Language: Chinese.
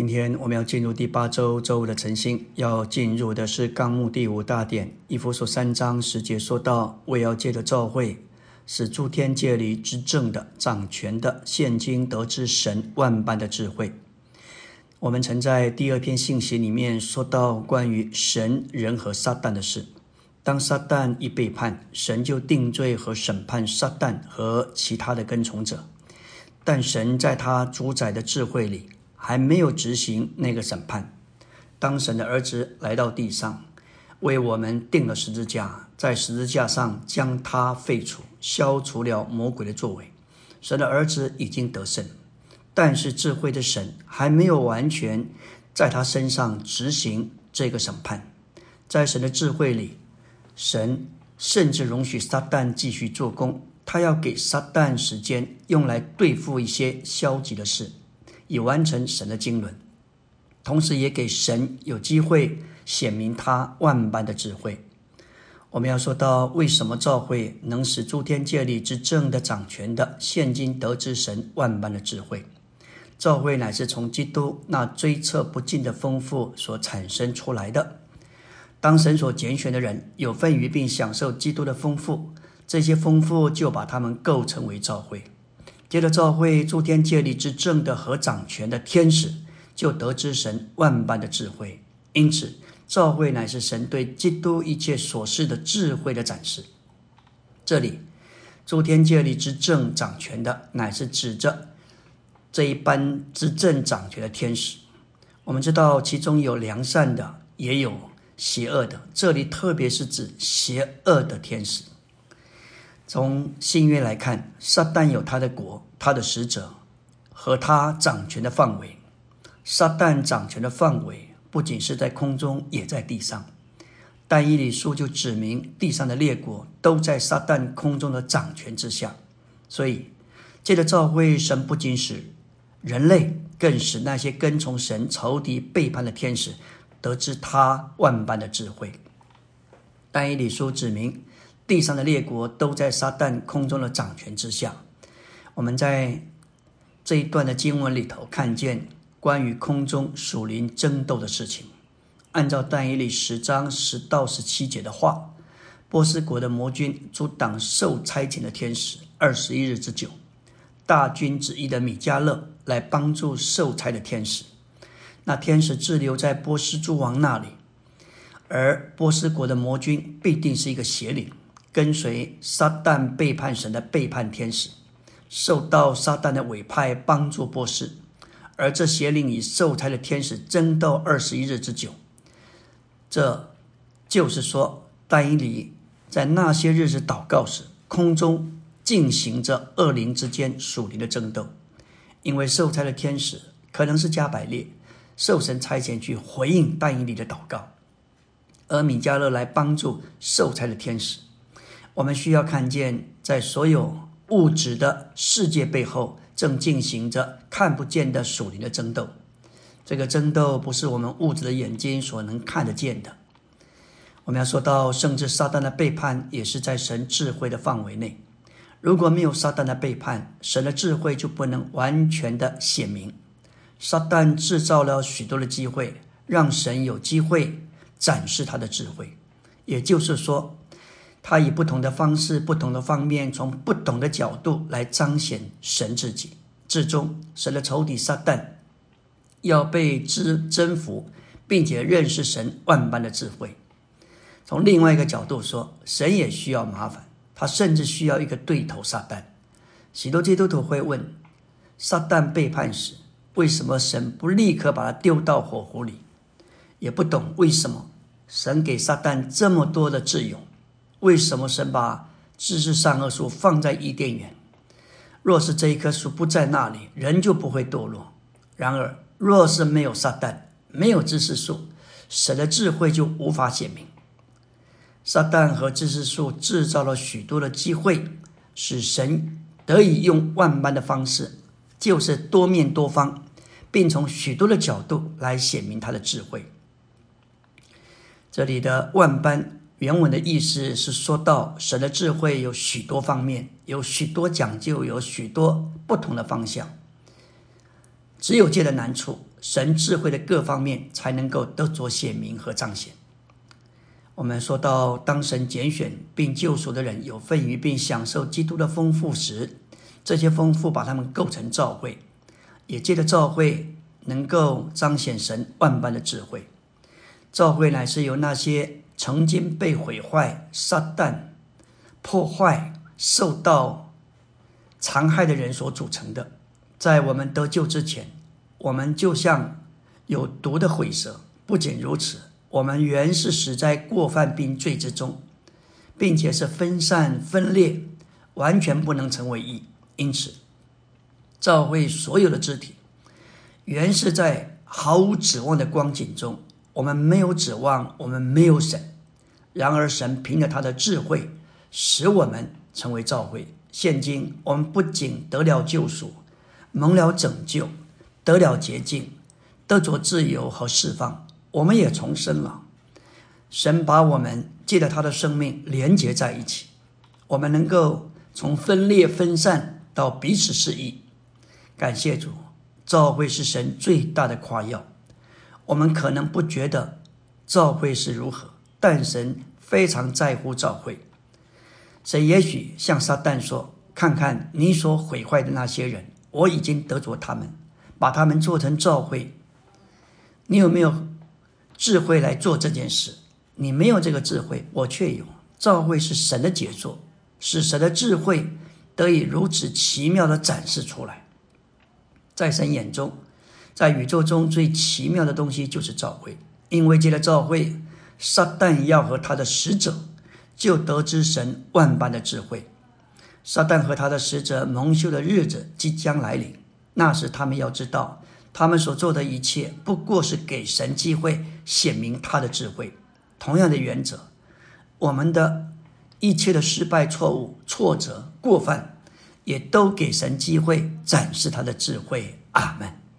今天我们要进入第八周周五的晨星，要进入的是纲目第五大点，以弗所三章十节说到：为要借的召会，使诸天界里执政的、掌权的，现今得知神万般的智慧。我们曾在第二篇信息里面说到关于神、人和撒旦的事。当撒旦一背叛，神就定罪和审判撒旦和其他的跟从者。但神在他主宰的智慧里。还没有执行那个审判。当神的儿子来到地上，为我们定了十字架，在十字架上将他废除，消除了魔鬼的作为。神的儿子已经得胜，但是智慧的神还没有完全在他身上执行这个审判。在神的智慧里，神甚至容许撒旦继续做工，他要给撒旦时间用来对付一些消极的事。以完成神的经纶，同时也给神有机会显明他万般的智慧。我们要说到，为什么教会能使诸天界里之正的掌权的，现今得知神万般的智慧？教会乃是从基督那追测不尽的丰富所产生出来的。当神所拣选的人有份于并享受基督的丰富，这些丰富就把他们构成为教会。接着，召会诸天界里之正的和掌权的天使，就得知神万般的智慧。因此，召会乃是神对基督一切所事的智慧的展示。这里，诸天界里之正掌权的，乃是指着这一般执政掌权的天使。我们知道，其中有良善的，也有邪恶的。这里特别是指邪恶的天使。从新约来看，撒旦有他的国、他的使者和他掌权的范围。撒旦掌权的范围不仅是在空中，也在地上。但以理书就指明，地上的列国都在撒旦空中的掌权之下。所以，借着召会，神不仅使人类，更使那些跟从神、仇敌背叛的天使得知他万般的智慧。但以理书指明。地上的列国都在撒旦空中的掌权之下。我们在这一段的经文里头看见关于空中属灵争斗的事情。按照但以理十章十到十七节的话，波斯国的魔军阻挡受差遣的天使二十一日之久，大军之一的米迦勒来帮助受差的天使。那天使滞留在波斯诸王那里，而波斯国的魔军必定是一个邪灵。跟随撒旦背叛神的背叛天使，受到撒旦的委派帮助波斯，而这邪灵与受差的天使争斗二十一日之久。这就是说，但以理在那些日子祷告时，空中进行着恶灵之间属灵的争斗，因为受差的天使可能是加百列，受神差遣去回应但以理的祷告，而米迦勒来帮助受差的天使。我们需要看见，在所有物质的世界背后，正进行着看不见的属灵的争斗。这个争斗不是我们物质的眼睛所能看得见的。我们要说到，甚至撒旦的背叛也是在神智慧的范围内。如果没有撒旦的背叛，神的智慧就不能完全的显明。撒旦制造了许多的机会，让神有机会展示他的智慧。也就是说。他以不同的方式、不同的方面，从不同的角度来彰显神自己。至终，神的仇敌撒旦要被之征服，并且认识神万般的智慧。从另外一个角度说，神也需要麻烦，他甚至需要一个对头撒旦。许多基督徒会问：撒旦背叛时，为什么神不立刻把他丢到火湖里？也不懂为什么神给撒旦这么多的自由。为什么神把知识善恶树放在伊甸园？若是这一棵树不在那里，人就不会堕落。然而，若是没有撒旦，没有知识树，神的智慧就无法显明。撒旦和知识树制造了许多的机会，使神得以用万般的方式，就是多面多方，并从许多的角度来显明他的智慧。这里的万般。原文的意思是说到神的智慧有许多方面，有许多讲究，有许多不同的方向。只有借的难处，神智慧的各方面才能够得着显明和彰显。我们说到，当神拣选并救赎的人有份于并享受基督的丰富时，这些丰富把他们构成召会，也借着召会能够彰显神万般的智慧。召会乃是由那些曾经被毁坏、撒旦破坏、受到残害的人所组成的。在我们得救之前，我们就像有毒的毁蛇。不仅如此。我们原是死在过犯并罪之中，并且是分散分裂，完全不能成为一。因此，教会所有的肢体原是在毫无指望的光景中。我们没有指望，我们没有神。然而，神凭着他的智慧，使我们成为召会。现今，我们不仅得了救赎，蒙了拯救，得了洁净，得着自由和释放。我们也重生了，神把我们借着他的生命连接在一起，我们能够从分裂分散到彼此适应。感谢主，教会是神最大的夸耀。我们可能不觉得教会是如何，但神非常在乎教会。神也许向撒旦说：“看看你所毁坏的那些人，我已经得着他们，把他们做成教会。你有没有？”智慧来做这件事，你没有这个智慧，我却有。教会是神的杰作，使神的智慧得以如此奇妙的展示出来。在神眼中，在宇宙中最奇妙的东西就是教会，因为借了教会，撒旦要和他的使者就得知神万般的智慧。撒旦和他的使者蒙羞的日子即将来临，那时他们要知道。他们所做的一切，不过是给神机会显明他的智慧。同样的原则，我们的一切的失败、错误、挫折、过犯，也都给神机会展示他的智慧。阿门。